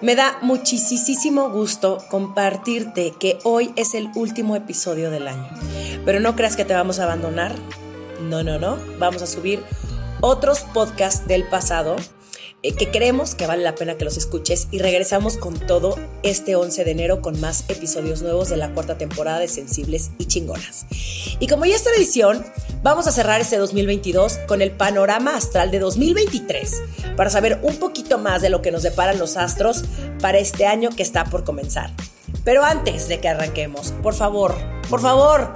Me da muchísimo gusto compartirte que hoy es el último episodio del año. Pero no creas que te vamos a abandonar. No, no, no. Vamos a subir otros podcasts del pasado eh, que creemos que vale la pena que los escuches y regresamos con todo este 11 de enero con más episodios nuevos de la cuarta temporada de Sensibles y Chingonas. Y como ya es tradición, vamos a cerrar este 2022 con el panorama astral de 2023 para saber un poquito más de lo que nos deparan los astros para este año que está por comenzar. Pero antes de que arranquemos, por favor, por favor,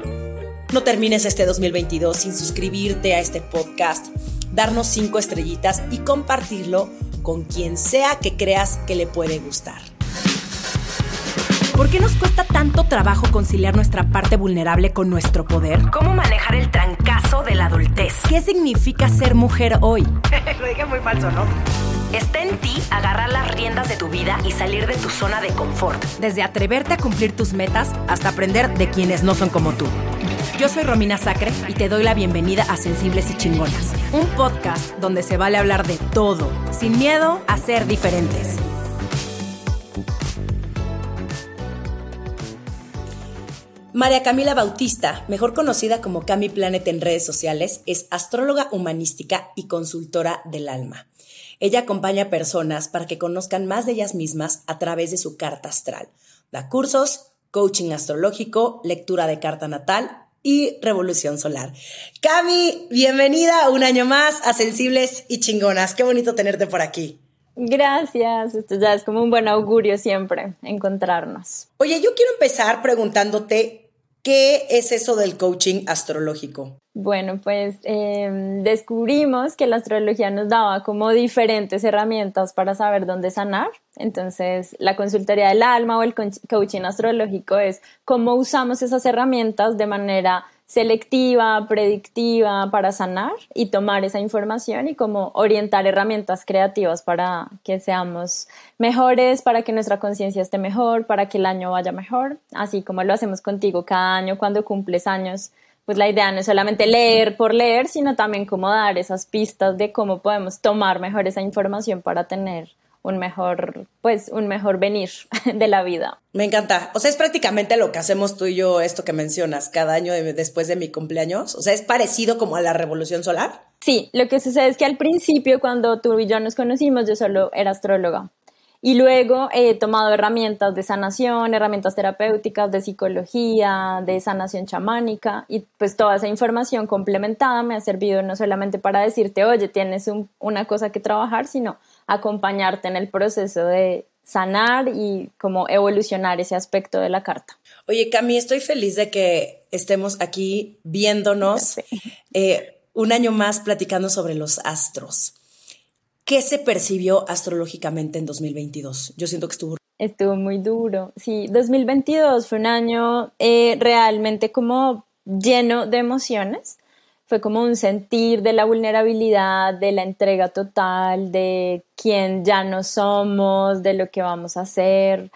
no termines este 2022 sin suscribirte a este podcast darnos cinco estrellitas y compartirlo con quien sea que creas que le puede gustar. ¿Por qué nos cuesta tanto trabajo conciliar nuestra parte vulnerable con nuestro poder? ¿Cómo manejar el trancazo de la adultez? ¿Qué significa ser mujer hoy? Lo dije muy falso, ¿no? Está en ti agarrar las riendas de tu vida y salir de tu zona de confort. Desde atreverte a cumplir tus metas hasta aprender de quienes no son como tú. Yo soy Romina Sacre y te doy la bienvenida a Sensibles y Chingonas, un podcast donde se vale hablar de todo, sin miedo a ser diferentes. María Camila Bautista, mejor conocida como Cami Planet en redes sociales, es astróloga humanística y consultora del alma. Ella acompaña a personas para que conozcan más de ellas mismas a través de su carta astral. Da cursos, coaching astrológico, lectura de carta natal y Revolución Solar. Cami, bienvenida un año más a Sensibles y Chingonas. Qué bonito tenerte por aquí. Gracias, esto ya es como un buen augurio siempre encontrarnos. Oye, yo quiero empezar preguntándote ¿Qué es eso del coaching astrológico? Bueno, pues em, descubrimos que la astrología nos daba como diferentes herramientas para saber dónde sanar. Entonces, la consultoría del alma o el coaching astrológico es cómo usamos esas herramientas de manera selectiva, predictiva para sanar y tomar esa información y como orientar herramientas creativas para que seamos mejores, para que nuestra conciencia esté mejor, para que el año vaya mejor, así como lo hacemos contigo cada año cuando cumples años. Pues la idea no es solamente leer por leer, sino también cómo dar esas pistas de cómo podemos tomar mejor esa información para tener un mejor, pues, un mejor venir de la vida. Me encanta. O sea, es prácticamente lo que hacemos tú y yo, esto que mencionas, cada año después de mi cumpleaños. O sea, es parecido como a la revolución solar. Sí, lo que sucede es que al principio, cuando tú y yo nos conocimos, yo solo era astróloga. Y luego he tomado herramientas de sanación, herramientas terapéuticas, de psicología, de sanación chamánica y pues toda esa información complementada me ha servido no solamente para decirte, oye, tienes una cosa que trabajar, sino acompañarte en el proceso de sanar y como evolucionar ese aspecto de la carta. Oye, Cami, estoy feliz de que estemos aquí viéndonos eh, un año más platicando sobre los astros. ¿Qué se percibió astrológicamente en 2022? Yo siento que estuvo... Estuvo muy duro. Sí, 2022 fue un año eh, realmente como lleno de emociones fue como un sentir de la vulnerabilidad, de la entrega total, de quién ya no somos, de lo que vamos a hacer,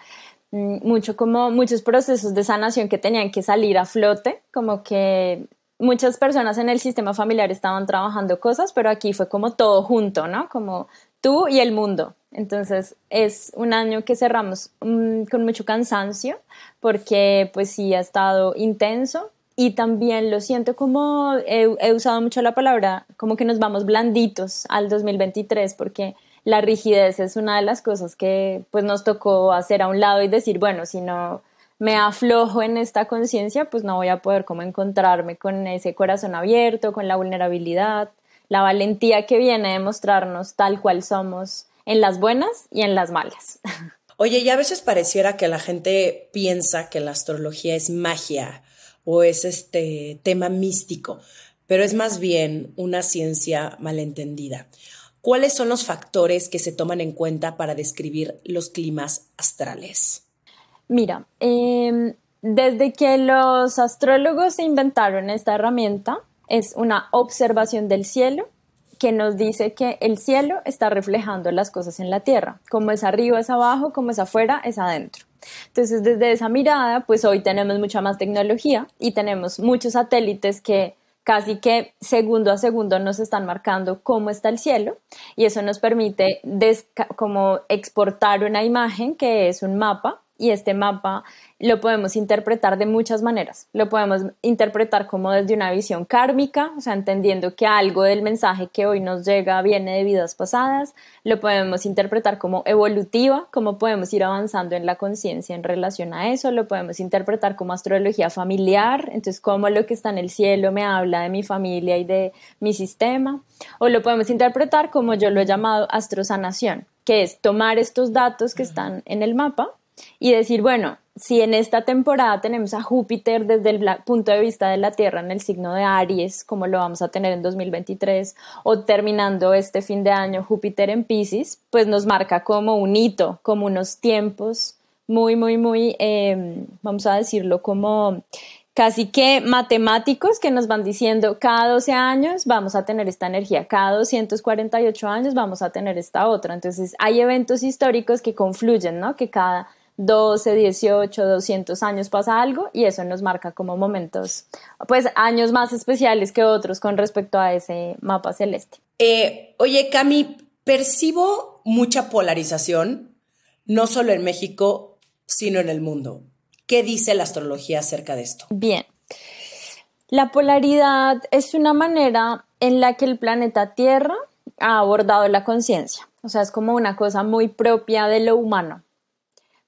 mm, mucho como muchos procesos de sanación que tenían que salir a flote, como que muchas personas en el sistema familiar estaban trabajando cosas, pero aquí fue como todo junto, ¿no? Como tú y el mundo. Entonces es un año que cerramos mm, con mucho cansancio porque pues sí ha estado intenso, y también lo siento como he, usado mucho la palabra, como que nos vamos blanditos al 2023 porque la rigidez es una de las cosas que pues nos tocó hacer a un lado y decir, bueno, si no me aflojo en esta conciencia, pues no voy a poder como encontrarme con ese corazón abierto, con la vulnerabilidad, la valentía que viene de mostrarnos tal cual somos en las buenas y en las malas. Oye, y a veces pareciera que la gente piensa que la astrología es magia o es este tema místico, pero es más bien una ciencia malentendida. ¿Cuáles son los factores que se toman en cuenta para describir los climas astrales? Mira, em, desde que los astrólogos inventaron esta herramienta, es una observación del cielo que nos dice que el cielo está reflejando las cosas en la tierra, como es arriba es abajo, como es afuera es adentro. Entonces, desde esa mirada, pues hoy tenemos mucha más tecnología y tenemos muchos satélites que casi que segundo a segundo nos están marcando cómo está el cielo y eso nos permite como exportar una imagen que es un mapa y este mapa lo podemos interpretar de muchas maneras. Lo podemos interpretar como desde una visión kármica, o sea, entendiendo que algo del mensaje que hoy nos llega viene de vidas pasadas. Lo podemos interpretar como evolutiva, como podemos ir avanzando en la conciencia en relación a eso. Lo podemos interpretar como astrología familiar, entonces cómo lo que está en el cielo me habla de mi familia y de mi sistema. O lo podemos interpretar como yo lo he llamado astrosanación, que es tomar estos datos que están en el mapa y decir, bueno, si en esta temporada tenemos a Júpiter desde el punto de vista de la Tierra en el signo de Aries, como lo vamos a tener en 2023, o terminando este fin de año Júpiter en Pisces, pues nos marca como un hito, como unos tiempos muy, muy, muy, em, vamos a decirlo, como casi que matemáticos que nos van diciendo cada 12 años vamos a tener esta energía, cada 248 años vamos a tener esta otra. Entonces hay eventos históricos que confluyen, ¿no? Que cada 12, 18, 200 años pasa algo y eso nos marca como momentos, pues años más especiales que otros con respecto a ese mapa celeste. Eh, oye, Cami, percibo mucha polarización, no solo en México, sino en el mundo. ¿Qué dice la astrología acerca de esto? Bien. La polaridad es una manera en la que el planeta Tierra ha abordado la conciencia. O sea, es como una cosa muy propia de lo humano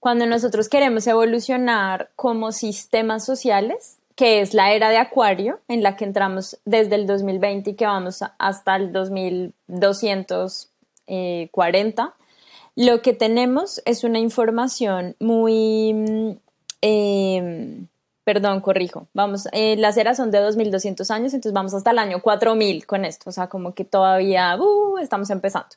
cuando nosotros queremos evolucionar como sistemas sociales, que es la era de Acuario, en la que entramos desde el 2020 y que vamos hasta el 2240, lo que tenemos es una información muy... Em, perdón, corrijo, vamos, eh, las eras son de 2200 años, entonces vamos hasta el año 4000 con esto, o sea, como que todavía uh, estamos empezando.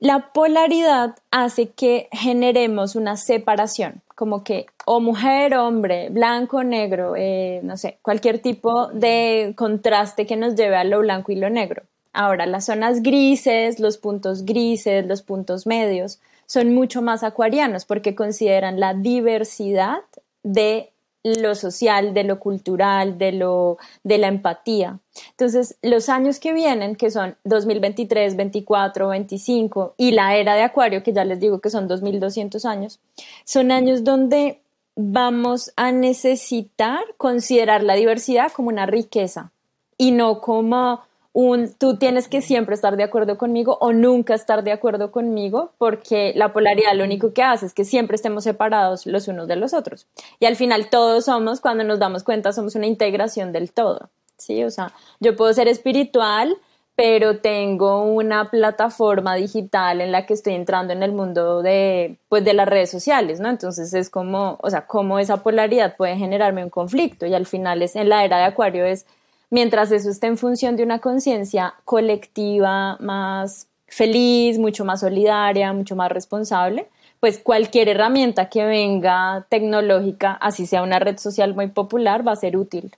La polaridad hace que generemos una separación, como que o mujer, hombre, blanco, negro, eh, no sé, cualquier tipo de contraste que nos lleve a lo blanco y lo negro. Ahora, las zonas grises, los puntos grises, los puntos medios, son mucho más acuarianos porque consideran la diversidad de lo social, de lo cultural, de, lo, de la empatía. Entonces, los años que vienen, que son 2023, 24, 25 y la era de Acuario, que ya les digo que son 2200 años, son años donde vamos a necesitar considerar la diversidad como una riqueza y no como un tú tienes que siempre estar de acuerdo conmigo o nunca estar de acuerdo conmigo, porque la polaridad lo único que hace es que siempre estemos separados los unos de los otros. Y al final todos somos, cuando nos damos cuenta, somos una integración del todo. ¿sí? O sea, yo puedo ser espiritual, pero tengo una plataforma digital en la que estoy entrando en el mundo de, pues, de las redes sociales, ¿no? Entonces es como, o sea, cómo esa polaridad puede generarme un conflicto y al final es en la era de Acuario es mientras eso esté en función de una conciencia colectiva más feliz, mucho más solidaria, mucho más responsable, pues cualquier herramienta que venga tecnológica, así sea una red social muy popular, va a ser útil.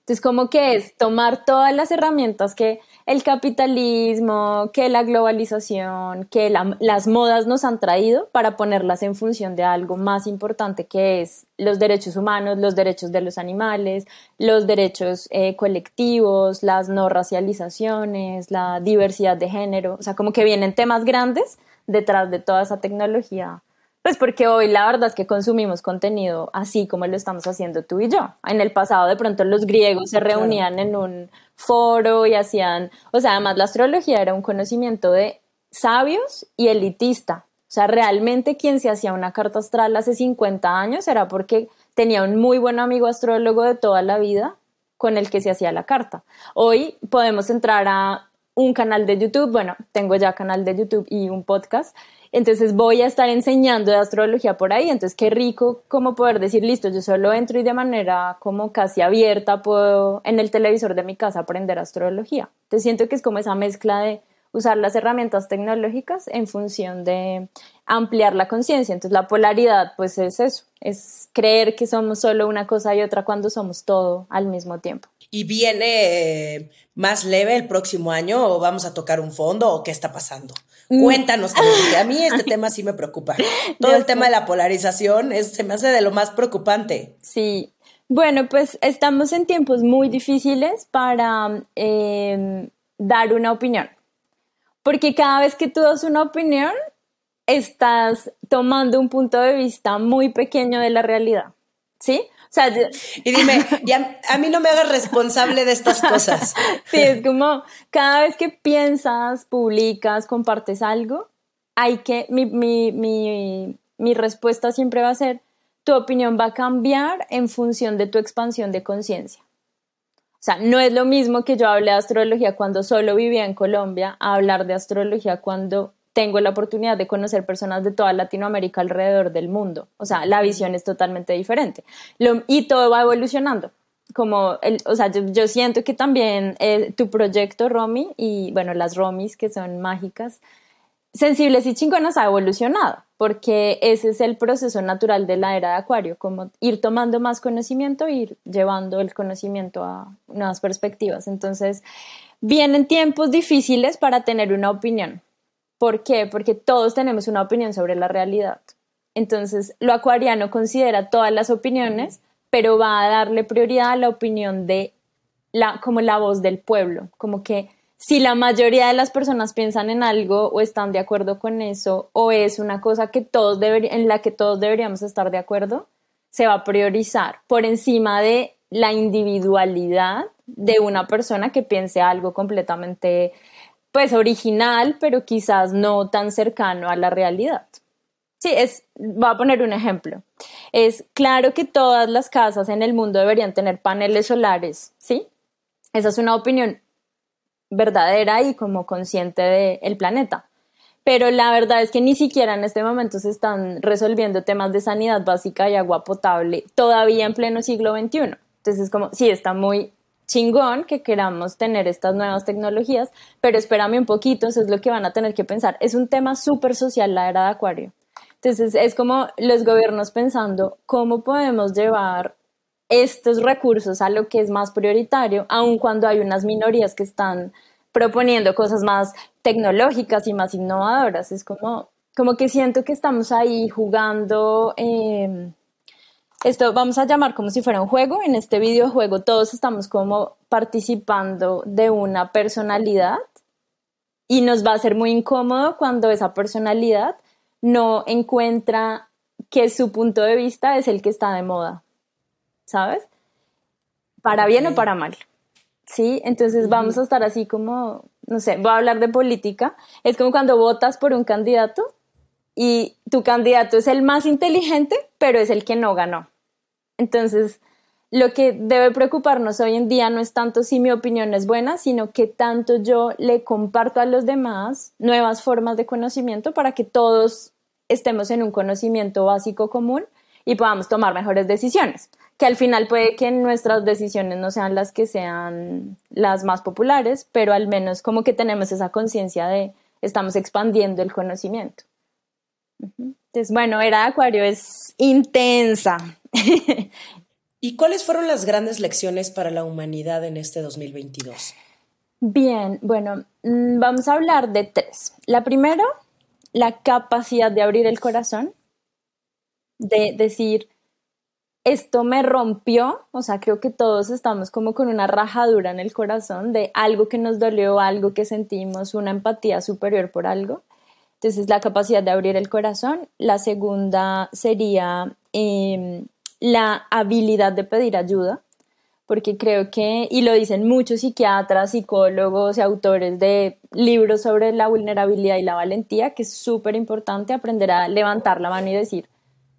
Entonces, como que es tomar todas las herramientas que el capitalismo, que la globalización, que las modas nos han traído para ponerlas en función de algo más importante que es los derechos humanos, los derechos de los animales, los derechos eh, colectivos, las no racializaciones, la diversidad de género, o sea, como que vienen temas grandes detrás de toda esa tecnología pues porque hoy la verdad es que consumimos contenido así como lo estamos haciendo tú y yo. En el pasado de pronto los griegos se reunían en un foro y hacían, o sea, además la astrología era un conocimiento de sabios y elitista. O sea, realmente quien se hacía una carta astral hace 50 años era porque tenía un muy buen amigo astrólogo de toda la vida con el que se hacía la carta. Hoy podemos entrar a un canal de YouTube, bueno, tengo ya canal de YouTube y un podcast, entonces voy a estar enseñando astrología por ahí, entonces qué rico como poder decir, listo, yo solo entro y de manera como casi abierta puedo en el televisor de mi casa aprender astrología. Entonces siento que es como esa mezcla de usar las herramientas tecnológicas en función de ampliar la conciencia. Entonces la polaridad pues es eso, es creer que somos solo una cosa y otra cuando somos todo al mismo tiempo. ¿Y viene eh, más leve el próximo año o vamos a tocar un fondo o qué está pasando? Mm. Cuéntanos, porque a mí este tema sí me preocupa. Todo el tema de la polarización es, se me hace de lo más preocupante. Sí, Bueno, pues estamos en tiempos muy difíciles para em, dar una opinión, porque cada vez que tú das una opinión, estás tomando un punto de vista muy pequeño de la realidad, ¿sí? O sea, y dime, a mí no me hagas responsable de estas cosas. sí, es como cada vez que piensas, publicas, compartes algo, hay que, mi, mi, mi, mi respuesta siempre va a ser, tu opinión va a cambiar en función de tu expansión de conciencia. O sea, no es lo mismo que yo hable de astrología cuando solo vivía en Colombia a hablar de astrología cuando tengo la oportunidad de conocer personas de toda Latinoamérica alrededor del mundo. O sea, la visión es totalmente diferente. y todo va evolucionando. Como, el, o sea, yo, siento que también eh, tu proyecto, Romy, y bueno, las Romis que son mágicas, sensibles y chingonas ha evolucionado, porque ese es el proceso natural de la era de Acuario, como ir tomando más conocimiento, ir llevando el conocimiento a nuevas perspectivas. Entonces, vienen tiempos difíciles para tener una opinión. ¿Por qué? Porque todos tenemos una opinión sobre la realidad. Entonces, lo acuariano considera todas las opiniones, pero va a darle prioridad a la opinión de la, como la voz del pueblo, como que si la mayoría de las personas piensan en algo o están de acuerdo con eso o es una cosa que todos en la que todos deberíamos estar de acuerdo, se va a priorizar por encima de la individualidad de una persona que piense algo completamente pues original, pero quizás no tan cercano a la realidad. Sí, es, voy a poner un ejemplo. Es claro que todas las casas en el mundo deberían tener paneles solares, ¿sí? Esa es una opinión verdadera y como consciente del planeta. Pero la verdad es que ni siquiera en este momento se están resolviendo temas de sanidad básica y agua potable todavía en pleno siglo XXI. Entonces es como, sí, está muy chingón que queramos tener estas nuevas tecnologías, pero espérame un poquito, eso es lo que van a tener que pensar. Es un tema súper social la era de Acuario. Entonces es como los gobiernos pensando cómo podemos llevar estos recursos a lo que es más prioritario, aun cuando hay unas minorías que están proponiendo cosas más tecnológicas y más innovadoras. Es como, como que siento que estamos ahí jugando. Em, esto vamos a llamar como si fuera un juego. En este videojuego todos estamos como participando de una personalidad y nos va a ser muy incómodo cuando esa personalidad no encuentra que su punto de vista es el que está de moda. ¿Sabes? Para bien o para mal. ¿Sí? Entonces vamos a estar así como, no sé, voy a hablar de política. Es como cuando votas por un candidato y tu candidato es el más inteligente, pero es el que no ganó. Entonces, lo que debe preocuparnos hoy en día no es tanto si mi opinión es buena, sino que tanto yo le comparto a los demás nuevas formas de conocimiento para que todos estemos en un conocimiento básico común y podamos tomar mejores decisiones que al final puede que nuestras decisiones no sean las que sean las más populares, pero al menos como que tenemos esa conciencia de estamos expandiendo el conocimiento. Entonces, bueno, era Acuario es intensa. ¿Y cuáles fueron las grandes lecciones para la humanidad en este 2022? Bien, bueno, mm, vamos a hablar de tres. La primera, la capacidad de abrir el corazón, de decir, esto me rompió, o sea, creo que todos estamos como con una rajadura en el corazón de algo que nos dolió, algo que sentimos, una empatía superior por algo. Entonces, la capacidad de abrir el corazón. La segunda sería em, la habilidad de pedir ayuda, porque creo que, y lo dicen muchos psiquiatras, psicólogos y autores de libros sobre la vulnerabilidad y la valentía, que es súper importante aprender a levantar la mano y decir,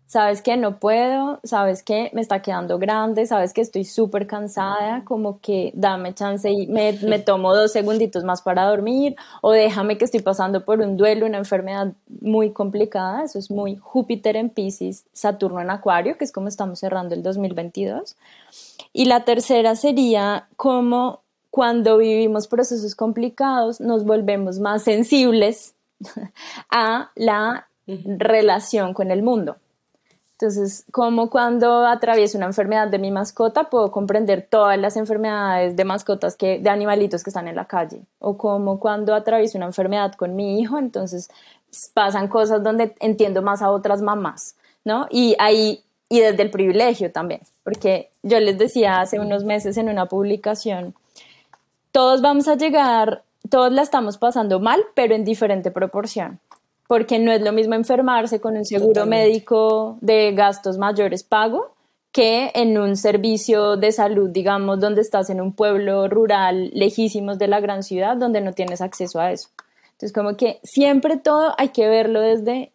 sabes que no puedo, sabes que me está quedando grande, sabes que estoy súper cansada, como que dame chance y me, me, tomo dos segunditos más para dormir, o déjame que estoy pasando por un duelo, una enfermedad muy complicada, eso es muy Júpiter en Pisces, Saturno en Acuario, que es como estamos cerrando el 2022. Y la tercera sería como cuando vivimos procesos complicados nos volvemos más sensibles a la relación con el mundo. Entonces, como cuando atravieso una enfermedad de mi mascota, puedo comprender todas las enfermedades de mascotas que, de animalitos que están en la calle. O como cuando atravieso una enfermedad con mi hijo, entonces pasan cosas donde entiendo más a otras mamás, ¿no? Y ahí, y desde el privilegio también, porque yo les decía hace unos meses en una publicación, todos vamos a llegar, todos la estamos pasando mal, pero en diferente proporción, porque no es lo mismo enfermarse con un seguro médico de gastos mayores pago que en un servicio de salud, digamos, donde estás en un pueblo rural lejísimos de la gran ciudad, donde no tienes acceso a eso. Entonces, como que siempre todo hay que verlo desde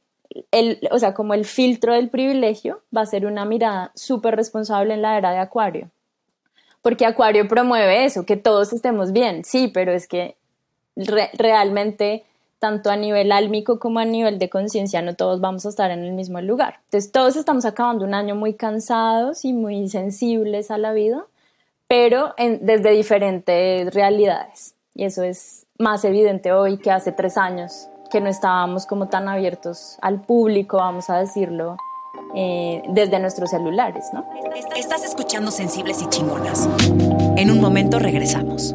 el, o sea, como el filtro del privilegio va a ser una mirada súper responsable en la era de Acuario. Porque Acuario promueve eso, que todos estemos bien, sí, pero es que realmente tanto a nivel álmico como a nivel de conciencia, no todos vamos a estar en el mismo lugar. Entonces, todos estamos acabando un año muy cansados y muy sensibles a la vida, pero desde diferentes realidades. Y eso es más evidente hoy que hace tres años, que no estábamos como tan abiertos al público, vamos a decirlo, eh, desde nuestros celulares, ¿no? Estás escuchando Sensibles y Chingonas. En un momento regresamos.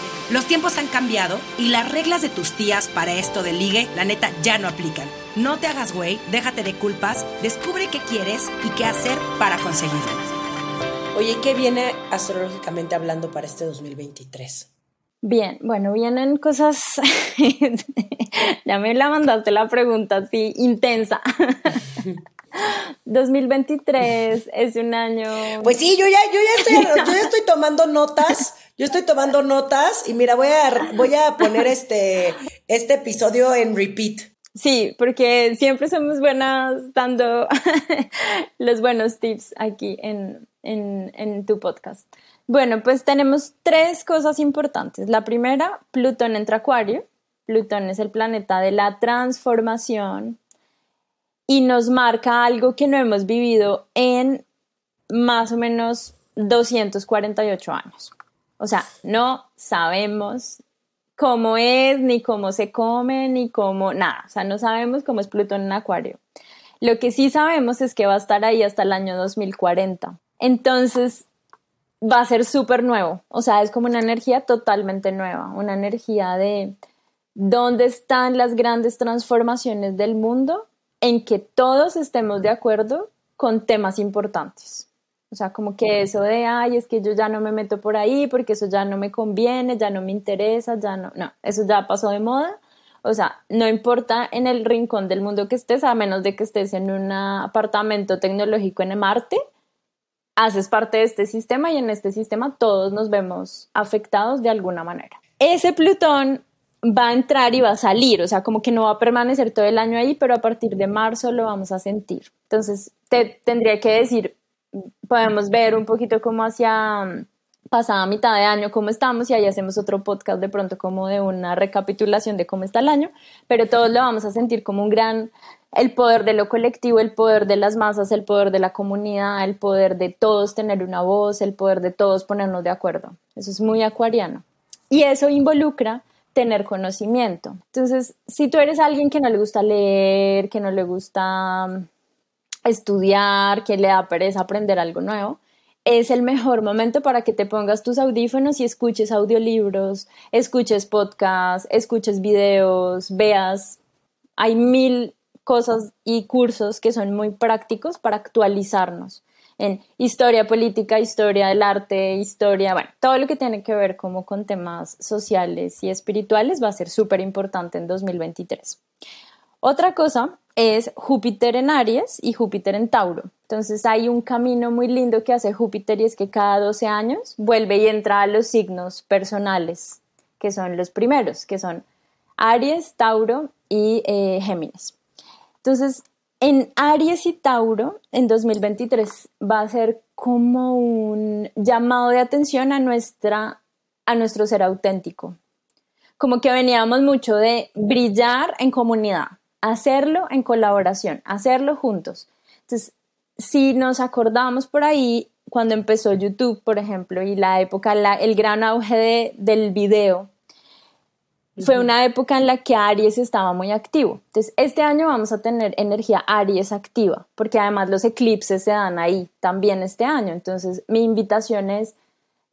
Los tiempos han cambiado y las reglas de tus tías para esto de ligue, la neta, ya no aplican. No te hagas güey, déjate de culpas, descubre qué quieres y qué hacer para conseguirlo. Oye, ¿qué viene astrológicamente hablando para este 2023? Bien, bueno, vienen cosas. ya me la mandaste la pregunta así intensa. 2023 es un año. Pues sí, yo ya, yo ya estoy, yo ya estoy tomando notas yo estoy tomando notas y mira, voy a, voy a poner este, este episodio en repeat. Sí, porque siempre somos buenas dando los buenos tips aquí en, en tu podcast. Bueno, pues tenemos tres cosas importantes. La primera, Plutón entra Acuario. Plutón es el planeta de la transformación y nos marca algo que no hemos vivido en más o menos 248 años. O sea, no sabemos cómo es, ni cómo se come, ni cómo, nada. O sea, no sabemos cómo es Plutón en Acuario. Lo que sí sabemos es que va a estar ahí hasta el año 2040. Entonces, va a ser súper nuevo. O sea, es como una energía totalmente nueva, una energía de dónde están las grandes transformaciones del mundo en que todos estemos de acuerdo con temas importantes. O sea, como que eso de, ay, es que yo ya no me meto por ahí porque eso ya no me conviene, ya no me interesa, ya no, no, eso ya pasó de moda. O sea, no importa en el rincón del mundo que estés, a menos de que estés en un apartamento tecnológico en Marte, haces parte de este sistema y en este sistema todos nos vemos afectados de alguna manera. Ese Plutón va a entrar y va a salir, o sea, como que no va a permanecer todo el año ahí, pero a partir de marzo lo vamos a sentir. Entonces, te tendría que decir, podemos ver un poquito como hacia mm, pasada mitad de año cómo estamos y ahí hacemos otro podcast de pronto como de una recapitulación de cómo está el año, pero todos lo vamos a sentir como un gran, el poder de lo colectivo, el poder de las masas, el poder de la comunidad, el poder de todos tener una voz, el poder de todos ponernos de acuerdo. Eso es muy acuariano. Y eso involucra tener conocimiento. Entonces, si tú eres alguien que no le gusta leer, que no le gusta mm, estudiar, que le da pereza aprender algo nuevo, es el mejor momento para que te pongas tus audífonos y escuches audiolibros, escuches podcasts, escuches videos, veas. Hay mil cosas y cursos que son muy prácticos para actualizarnos en historia política, historia del arte, historia, bueno, todo lo que tiene que ver como con temas sociales y espirituales va a ser súper importante en 2023. Otra cosa es Júpiter en Aries y Júpiter en Tauro. Entonces hay un camino muy lindo que hace Júpiter y es que cada 12 años vuelve y entra a los signos personales, que son los primeros, que son Aries, Tauro y eh, Géminis. Entonces, en Aries y Tauro, en 2023 va a ser como un llamado de atención a, nuestra, a nuestro ser auténtico. Como que veníamos mucho de brillar en comunidad, hacerlo en colaboración, hacerlo juntos. Entonces, si nos acordamos por ahí, cuando empezó YouTube, por ejemplo, y la época, el gran auge del video, fue una época en la que Aries estaba muy activo. Entonces, este año vamos a tener energía Aries activa, porque además los eclipses se dan ahí también este año. Entonces, mi invitación es,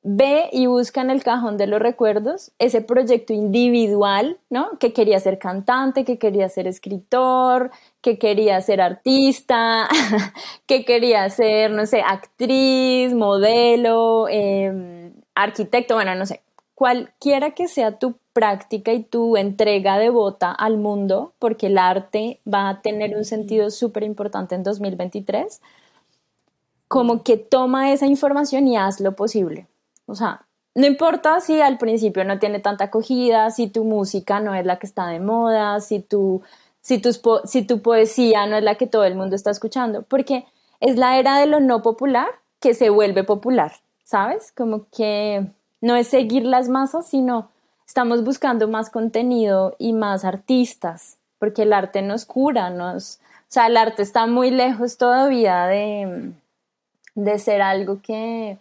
ve y busca en el cajón de los recuerdos ese proyecto individual, ¿no? Que quería ser cantante, que quería ser escritor, que quería ser artista, que quería ser, no sé, actriz, modelo, em, arquitecto, bueno, no sé, cualquiera que sea tu práctica y tu entrega devota al mundo, porque el arte va a tener un sentido súper importante en 2023, como que toma esa información y haz lo posible. O sea, no importa si al principio no tiene tanta acogida, si tu música no es la que está de moda, si tu, si, si tu poesía no es la que todo el mundo está escuchando, porque es la era de lo no popular que se vuelve popular, ¿sabes? Como que no es seguir las masas, sino estamos buscando más contenido y más artistas, porque el arte nos cura, nos, o sea, el arte está muy lejos todavía de, de ser algo que,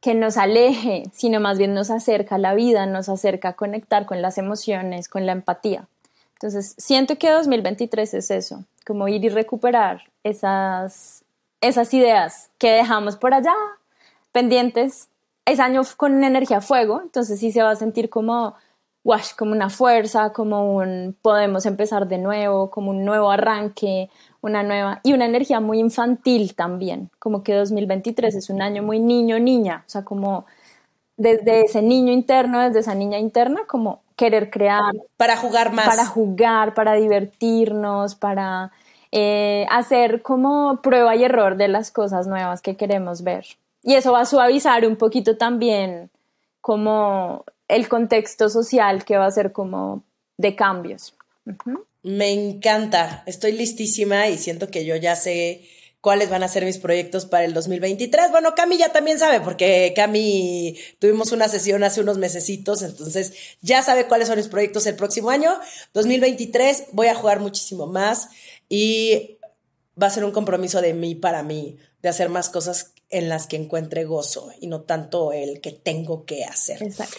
que nos aleje, sino más bien nos acerca a la vida, nos acerca a conectar con las emociones, con la empatía. Entonces, siento que 2023 es eso, como ir y recuperar esas, esas ideas que dejamos por allá pendientes es año con energía fuego, entonces sí se va a sentir como, wash, como una fuerza, como un podemos empezar de nuevo, como un nuevo arranque, una nueva, y una energía muy infantil también, como que 2023 es un año muy niño-niña, o sea, como desde ese niño interno, desde esa niña interna, como querer crear. Para jugar más. Para jugar, para divertirnos, para eh, hacer como prueba y error de las cosas nuevas que queremos ver. Y eso va a suavizar un poquito también como el contexto social que va a ser como de cambios. Me encanta, estoy listísima y siento que yo ya sé cuáles van a ser mis proyectos para el 2023. Bueno, Cami ya también sabe, porque Cami tuvimos una sesión hace unos mesecitos, entonces ya sabe cuáles son mis proyectos el próximo año. 2023 voy a jugar muchísimo más y va a ser un compromiso de mí para mí, de hacer más cosas en las que encuentre gozo y no tanto el que tengo que hacer. Exacto.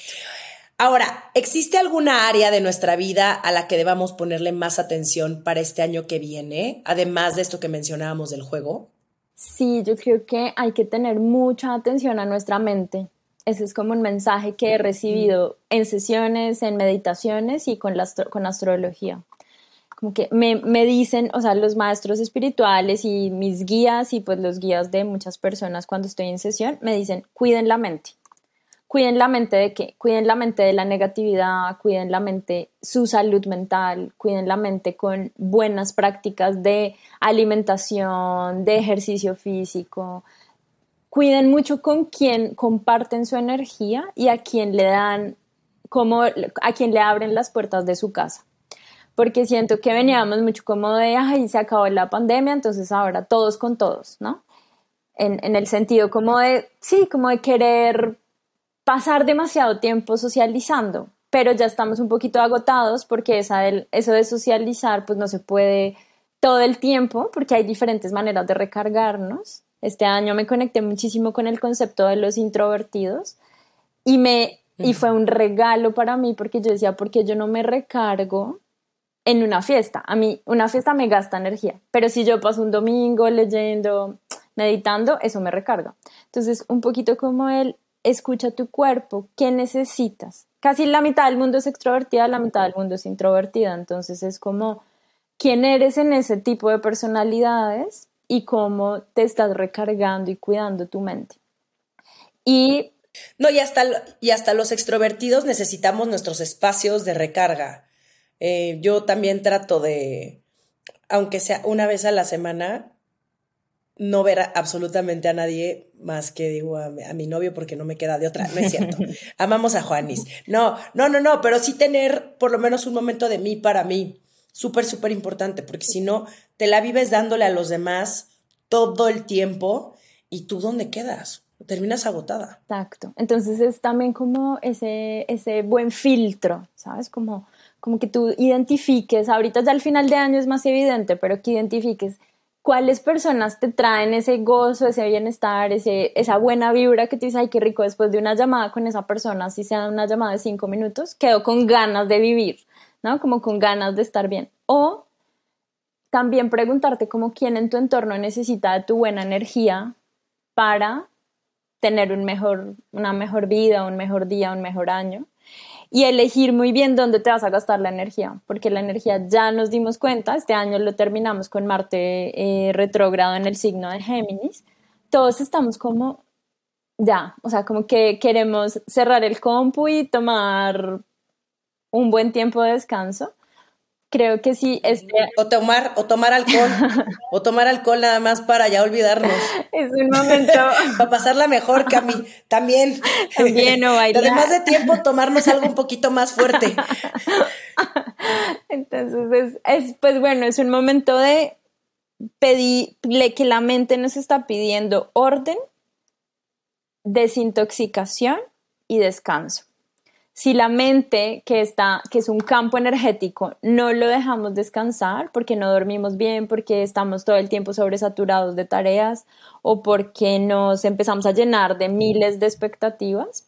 Ahora, ¿existe alguna área de nuestra vida a la que debamos ponerle más atención para este año que viene, además de esto que mencionábamos del juego? Sí, yo creo que hay que tener mucha atención a nuestra mente. Ese es como un mensaje que he recibido en sesiones, en meditaciones y con, la, con astrología como que me, me, dicen, o sea, los maestros espirituales y mis guías y pues los guías de muchas personas cuando estoy en sesión me dicen, cuiden la mente. Cuiden la mente de qué? Cuiden la mente de la negatividad, cuiden la mente su salud mental, cuiden la mente con buenas prácticas de alimentación, de ejercicio físico. Cuiden mucho con quién comparten su energía y a quién le dan, como a quién le abren las puertas de su casa porque siento que veníamos mucho como de, ay, se acabó la pandemia, entonces ahora todos con todos, ¿no? En, el sentido como de, sí, como de querer pasar demasiado tiempo socializando, pero ya estamos un poquito agotados porque esa eso de socializar pues no se puede todo el tiempo porque hay diferentes maneras de recargarnos. Este año me conecté muchísimo con el concepto de los introvertidos y me y fue un regalo para mí porque yo decía, porque yo no me recargo en una fiesta. A mí una fiesta me gasta energía, pero si yo paso un domingo leyendo, meditando, eso me recarga. Entonces, un poquito como él, escucha tu cuerpo, ¿qué necesitas? Casi la mitad del mundo es extrovertida, la mitad del mundo es introvertida, entonces es como quién eres en ese tipo de personalidades y cómo te estás recargando y cuidando tu mente. Y no, y hasta, y hasta los extrovertidos necesitamos nuestros espacios de recarga. Eh, yo también trato de, aunque sea una vez a la semana, no ver absolutamente a nadie más que digo a, mi novio porque no me queda de otra. No es cierto. Amamos a Juanis. No, no, no, no, pero sí tener por lo menos un momento de mí para mí. Súper, súper importante, porque si no, te la vives dándole a los demás todo el tiempo y tú dónde quedas. Terminas agotada. Exacto. Entonces es también como ese, ese buen filtro, ¿sabes? Como como que tú identifiques, ahorita ya al final de año es más evidente, pero que identifiques cuáles personas te traen ese gozo, ese bienestar, ese, esa buena vibra que te dice, ay, qué rico después de una llamada con esa persona, si sea una llamada de cinco minutos, quedo con ganas de vivir, ¿no? Como con ganas de estar bien. O también preguntarte como quién en tu entorno necesita de tu buena energía para tener un mejor, una mejor vida, un mejor día, un mejor año y elegir muy bien dónde te vas a gastar la energía, porque la energía ya nos dimos cuenta, este año lo terminamos con Marte eh, retrógrado en el signo de Géminis, todos estamos como, ya, o sea, como que queremos cerrar el compu y tomar un buen tiempo de descanso, creo que sí. Este... O tomar, o tomar alcohol, o tomar alcohol nada más para ya olvidarnos. Es un momento. para pasarla mejor mí, también. También o bailar. Además de tiempo, tomarnos algo un poquito más fuerte. Entonces, es, pues bueno, es un momento de pedirle que la mente nos está pidiendo orden, desintoxicación y descanso si la mente que está, que es un campo energético, no lo dejamos descansar porque no dormimos bien, porque estamos todo el tiempo sobresaturados de tareas o porque nos empezamos a llenar de miles de expectativas,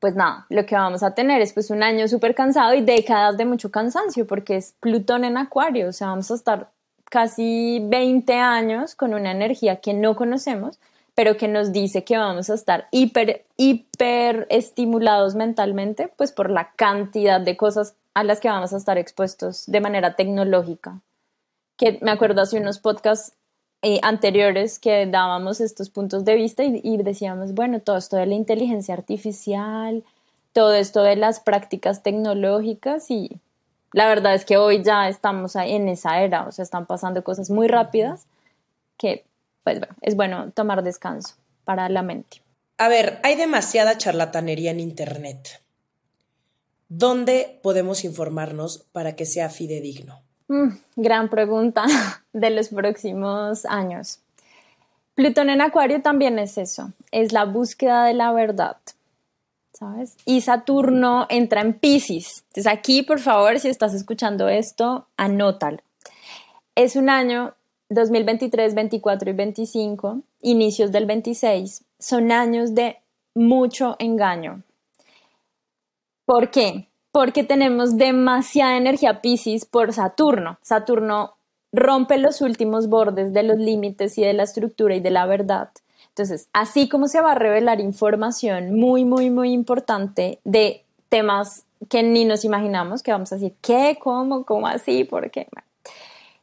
pues nada, lo que vamos a tener es pues un año súper cansado y décadas de mucho cansancio porque es Plutón en Acuario, o sea, vamos a estar casi 20 años con una energía que no conocemos pero que nos dice que vamos a estar hiper, hiper estimulados mentalmente, pues por la cantidad de cosas a las que vamos a estar expuestos de manera tecnológica. Que me acuerdo hace unos podcasts eh, anteriores que dábamos estos puntos de vista y, y, decíamos, bueno, todo esto de la inteligencia artificial, todo esto de las prácticas tecnológicas y la verdad es que hoy ya estamos en esa era, o sea, están pasando cosas muy rápidas que pues bueno, es bueno tomar descanso para la mente. A ver, hay demasiada charlatanería en Internet. ¿Dónde podemos informarnos para que sea fidedigno? Mm, gran pregunta de los próximos años. Plutón en Acuario también es eso, es la búsqueda de la verdad, ¿sabes? Y Saturno entra en Pisces. Entonces aquí, por favor, si estás escuchando esto, anótalo. Es un año 2023, 24 y 25, inicios del 26, son años de mucho engaño. ¿Por qué? Porque tenemos demasiada energía Pisces por Saturno. Saturno rompe los últimos bordes de los límites y de la estructura y de la verdad. Entonces, así como se va a revelar información muy, muy, muy importante de temas que ni nos imaginamos, que vamos a decir, ¿qué? ¿Cómo? ¿Cómo así? ¿Por qué?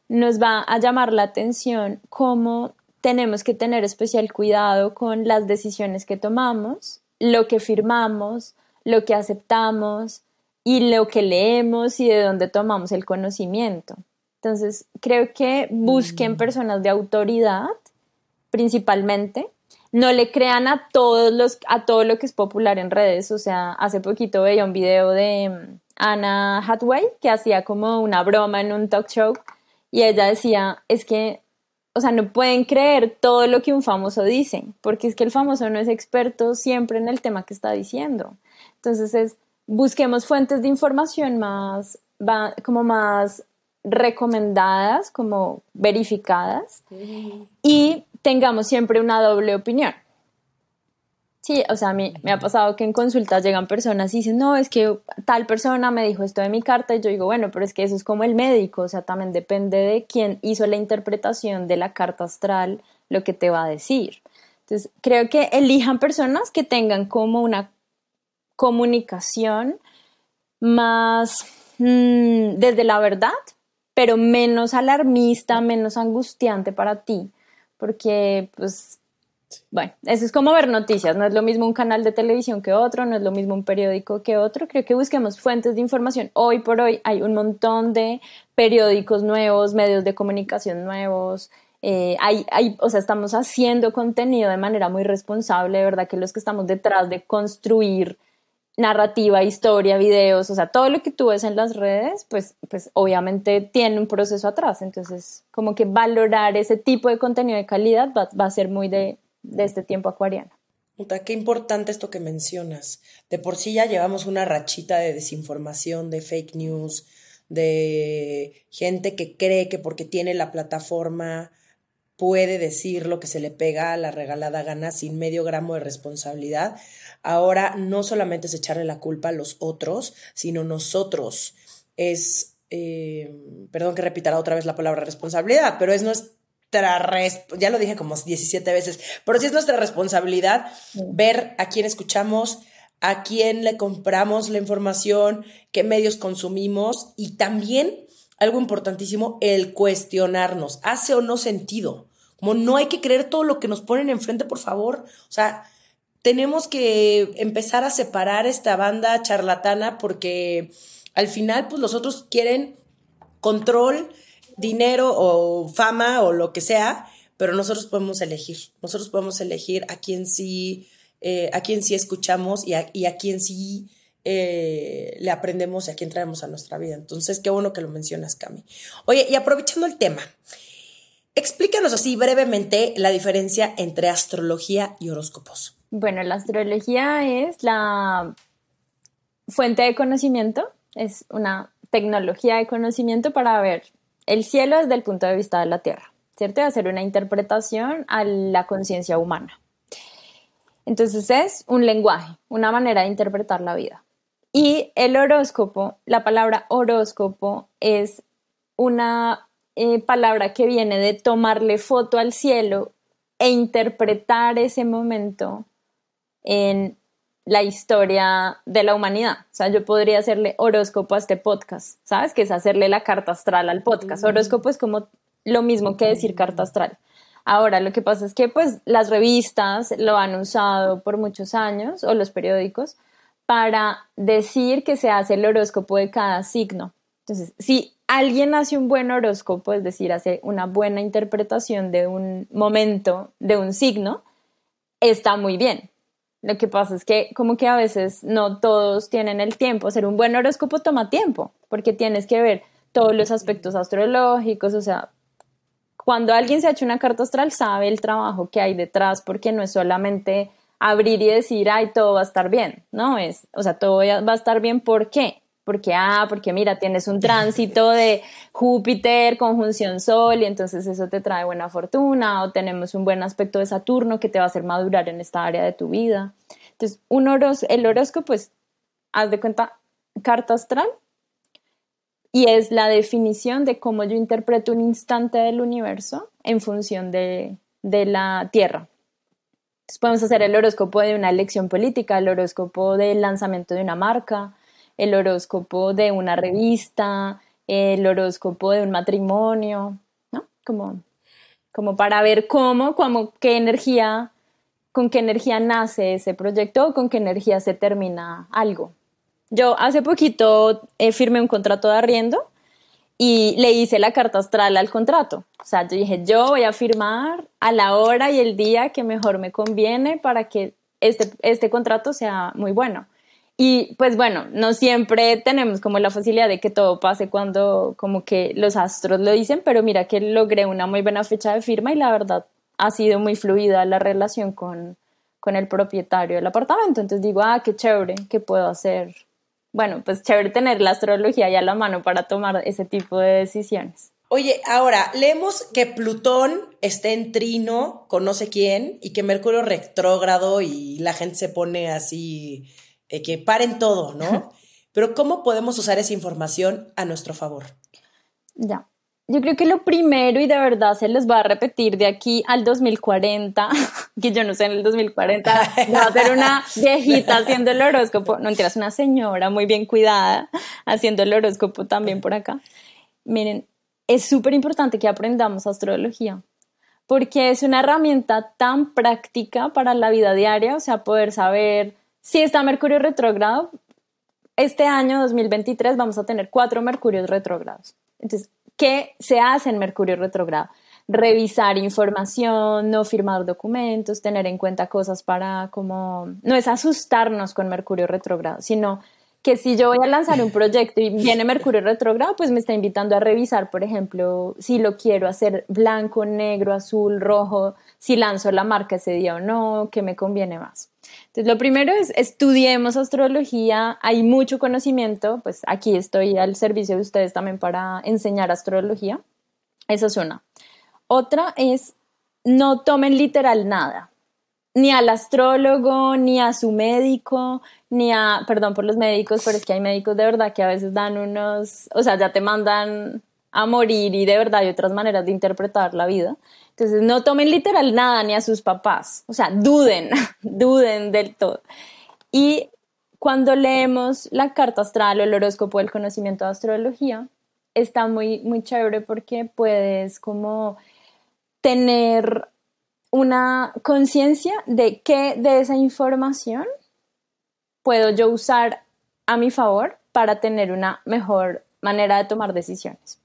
Nos va a llamar la atención cómo tenemos que tener especial cuidado con las decisiones que tomamos, lo que firmamos, lo que aceptamos y lo que leemos y de dónde tomamos el conocimiento. Entonces, creo que busquen mm. personas de autoridad, principalmente. No le crean a todos los, a todo lo que es popular en redes. O sea, hace poquito veía un video de mm, Anna Hathaway que hacía como una broma en un talk show y ella decía, es que, o sea, no pueden creer todo lo que un famoso dice, porque es que el famoso no es experto siempre en el tema que está diciendo. Entonces es, busquemos fuentes de información más, como más recomendadas, como verificadas, y tengamos siempre una doble opinión. Sí, o sea, a mí me ha pasado que en consultas llegan personas y dicen, no, es que tal persona me dijo esto de mi carta y yo digo, bueno, pero es que eso es como el médico, o sea, también depende de quién hizo la interpretación de la carta astral, lo que te va a decir. Entonces, creo que elijan personas que tengan como una comunicación más mm, desde la verdad, pero menos alarmista, menos angustiante para ti, porque pues bueno, eso es como ver noticias, no es lo mismo un canal de televisión que otro, no es lo mismo un periódico que otro, creo que busquemos fuentes de información. Hoy por hoy hay un montón de periódicos nuevos, medios de comunicación nuevos, eh, hay, hay, o sea, estamos haciendo contenido de manera muy responsable, de verdad que los que estamos detrás de construir narrativa, historia, videos, o sea, todo lo que tú ves en las redes, pues, pues obviamente tiene un proceso atrás, entonces como que valorar ese tipo de contenido de calidad va, va a ser muy de, de este tiempo acuariano. Qué importante esto que mencionas. De por sí ya llevamos una rachita de desinformación, de fake news, de gente que cree que porque tiene la plataforma puede decir lo que se le pega a la regalada gana sin medio gramo de responsabilidad. Ahora no solamente es echarle la culpa a los otros, sino nosotros. Es, eh, perdón que repita otra vez la palabra responsabilidad, pero es nuestra ya lo dije como 17 veces, pero sí es nuestra responsabilidad ver a quién escuchamos, a quién le compramos la información, qué medios consumimos y también algo importantísimo, el cuestionarnos. ¿Hace o no sentido? Como no hay que creer todo lo que nos ponen enfrente, por favor. O sea, tenemos que empezar a separar esta banda charlatana porque al final, pues los otros quieren control, dinero o fama o lo que sea, pero nosotros podemos elegir. Nosotros podemos elegir a quién sí eh, a quien sí escuchamos y a, quien sí eh, le aprendemos y a quien traemos a nuestra vida. Entonces, qué bueno que lo mencionas, Cami. Oye, y aprovechando el tema, explícanos así brevemente la diferencia entre astrología y horóscopos. Bueno, la astrología es la fuente de conocimiento, es una tecnología de conocimiento para ver el cielo desde el punto de vista de la Tierra, ¿cierto? hacer una interpretación a la conciencia humana. Entonces es un lenguaje, una manera de interpretar la vida. Y el horóscopo, la palabra horóscopo es una eh, palabra que viene de tomarle foto al cielo e interpretar ese momento en la historia de la humanidad. O sea, yo podría hacerle horóscopo a este podcast, ¿sabes? Que es hacerle la carta astral al podcast. Horóscopo es como lo mismo que decir carta astral. Ahora, lo que pasa es que pues las revistas lo han usado por muchos años, o los periódicos, para decir que se hace el horóscopo de cada signo. Entonces, si alguien hace un buen horóscopo, es decir, hace una buena interpretación de un momento, de un signo, está muy bien. Lo que pasa es que como que a veces no todos tienen el tiempo. Hacer un buen horóscopo toma tiempo, porque tienes que ver todos los aspectos astrológicos, o sea, cuando alguien se ha hecho una carta astral, sabe el trabajo que hay detrás, porque no es solamente abrir y decir, ay, todo va a estar bien, ¿no? Es, o sea, todo va a estar bien, ¿por qué? Porque, ah, porque mira, tienes un tránsito de Júpiter, conjunción Sol, y entonces eso te trae buena fortuna, o tenemos un buen aspecto de Saturno que te va a hacer madurar en esta área de tu vida. Entonces, un el horóscopo, pues, haz de cuenta, carta astral, y es la definición de cómo yo interpreto un instante del universo en función de, la Tierra. Entonces podemos hacer el horóscopo de una elección política, el horóscopo del lanzamiento de una marca, el horóscopo de una revista, el horóscopo de un matrimonio, ¿no? Como, como para ver cómo, cómo, qué energía, con qué energía nace ese proyecto o con qué energía se termina algo. Yo hace poquito eh, firmé un contrato de arriendo y le hice la carta astral al contrato. O sea, yo dije, yo voy a firmar a la hora y el día que mejor me conviene para que este, este contrato sea muy bueno. Y pues bueno, no siempre tenemos como la facilidad de que todo pase cuando como que los astros lo dicen, pero mira que logré una muy buena fecha de firma y la verdad ha sido muy fluida la relación con, con el propietario del apartamento. Entonces digo, ah, qué chévere, ¿qué puedo hacer bueno, pues chévere tener la astrología ya a la mano para tomar ese tipo de decisiones. Oye, ahora leemos que Plutón está en trino con no sé quién y que Mercurio retrógrado y la gente se pone así, eh, que paren todo, ¿no? Pero ¿cómo podemos usar esa información a nuestro favor? Ya, yo creo que lo primero, y de verdad se les va a repetir de aquí al 2040, que yo no sé en el 2040, va a ser una viejita haciendo el horóscopo, no entiendes, una señora muy bien cuidada haciendo el horóscopo también por acá. Miren, es súper importante que aprendamos astrología, porque es una herramienta tan práctica para la vida diaria, o sea, poder saber si está Mercurio retrógrado. Este año 2023 vamos a tener cuatro Mercurios retrógrados. Entonces, ¿Qué se hace en Mercurio retrogrado? Revisar información, no firmar documentos, tener en cuenta cosas para como, no es asustarnos con Mercurio retrogrado, sino que si yo voy a lanzar un proyecto y viene Mercurio retrógrado, pues me está invitando a revisar, por ejemplo, si lo quiero hacer blanco, negro, azul, rojo, si lanzo la marca ese día o no, qué me conviene más. Entonces, lo primero es estudiemos astrología, hay mucho conocimiento, pues aquí estoy al servicio de ustedes también para enseñar astrología. Esa es una. Otra es no tomen literal nada ni al astrólogo, ni a su médico, ni a, perdón por los médicos, pero es que hay médicos de verdad que a veces dan unos, o sea, ya te mandan a morir y de verdad hay otras maneras de interpretar la vida. Entonces, no tomen literal nada ni a sus papás, o sea, duden, duden del todo. Y cuando leemos la carta astral o el horóscopo del conocimiento de astrología, está muy, muy chévere porque puedes como tener una conciencia de qué de esa información puedo yo usar a mi favor para tener una mejor manera de tomar decisiones.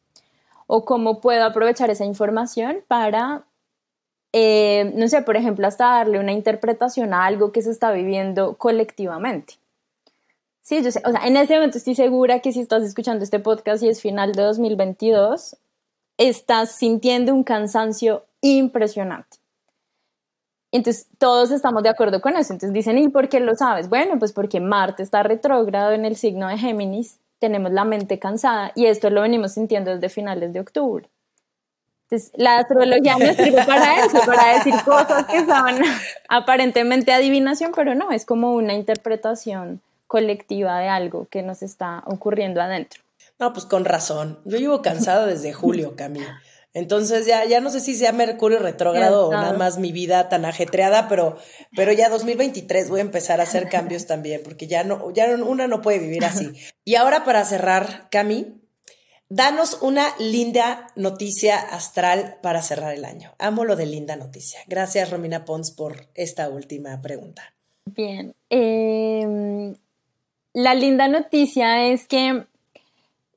O cómo puedo aprovechar esa información para, eh, no sé, por ejemplo, hasta darle una interpretación a algo que se está viviendo colectivamente. Sí, yo sé, o sea, en este momento estoy segura que si estás escuchando este podcast y es final de 2022, estás sintiendo un cansancio impresionante entonces todos estamos de acuerdo con eso. Entonces dicen, ¿y por qué lo sabes? Bueno, pues porque Marte está retrógrado en el signo de Géminis, tenemos la mente cansada y esto lo venimos sintiendo desde finales de octubre. Entonces, la astrología no sirve para eso, para decir cosas que son aparentemente adivinación, pero no, es como una interpretación colectiva de algo que nos está ocurriendo adentro. No, pues con razón. Yo llevo cansada desde julio, Camila. Entonces ya, ya no sé si sea Mercurio retrógrado o nada más mi vida tan ajetreada, pero, pero ya 2023 voy a empezar a hacer cambios también, porque ya no, ya una no puede vivir así. Y ahora para cerrar, Cami, danos una linda noticia astral para cerrar el año. Amo lo de linda noticia. Gracias, Romina Pons, por esta última pregunta. Bien. Em, la linda noticia es que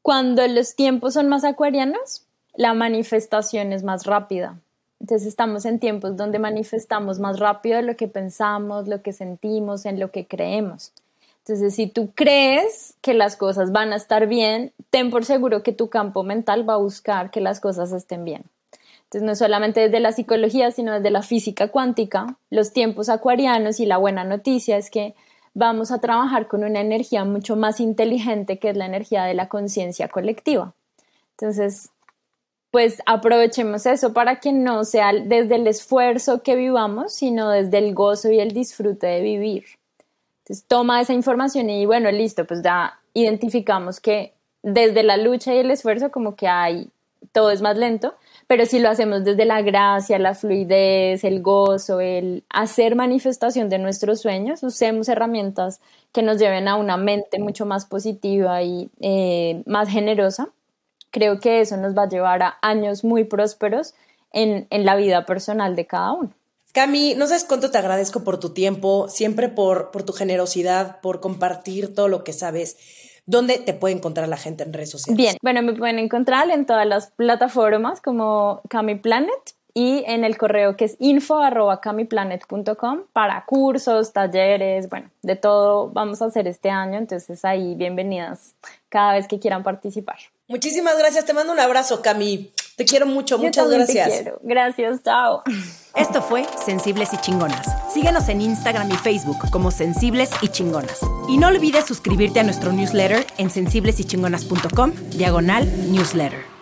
cuando los tiempos son más acuarianos, la manifestación es más rápida. Entonces estamos en tiempos donde manifestamos más rápido lo que pensamos, lo que sentimos, en lo que creemos. Entonces, si tú crees que las cosas van a estar bien, ten por seguro que tu campo mental va a buscar que las cosas estén bien. Entonces, no solamente desde la psicología, sino desde la física cuántica, los tiempos acuarianos y la buena noticia es que vamos a trabajar con una energía mucho más inteligente que es la energía de la conciencia colectiva. Entonces, pues aprovechemos eso para que no sea desde el esfuerzo que vivamos, sino desde el gozo y el disfrute de vivir. Entonces toma esa información y bueno, listo, pues ya identificamos que desde la lucha y el esfuerzo como que hay, todo es más lento, pero si lo hacemos desde la gracia, la fluidez, el gozo, el hacer manifestación de nuestros sueños, usemos herramientas que nos lleven a una mente mucho más positiva y eh, más generosa creo que eso nos va a llevar a años muy prósperos en, la vida personal de cada uno. Cami, no sabes cuánto te agradezco por tu tiempo, siempre por, por tu generosidad, por compartir todo lo que sabes. ¿Dónde te puede encontrar la gente en redes sociales? Bien, bueno, me pueden encontrar en todas las plataformas como Cami Planet y en el correo que es info.camiplanet.com para cursos, talleres, bueno, de todo vamos a hacer este año, entonces ahí bienvenidas cada vez que quieran participar. Muchísimas gracias, te mando un abrazo, Cami. Te quiero mucho, muchas gracias. Te quiero. Gracias, chao. Esto fue Sensibles y Chingonas. Síguenos en Instagram y Facebook como Sensibles y Chingonas. Y no olvides suscribirte a nuestro newsletter en sensiblesychingonas.com, diagonal newsletter.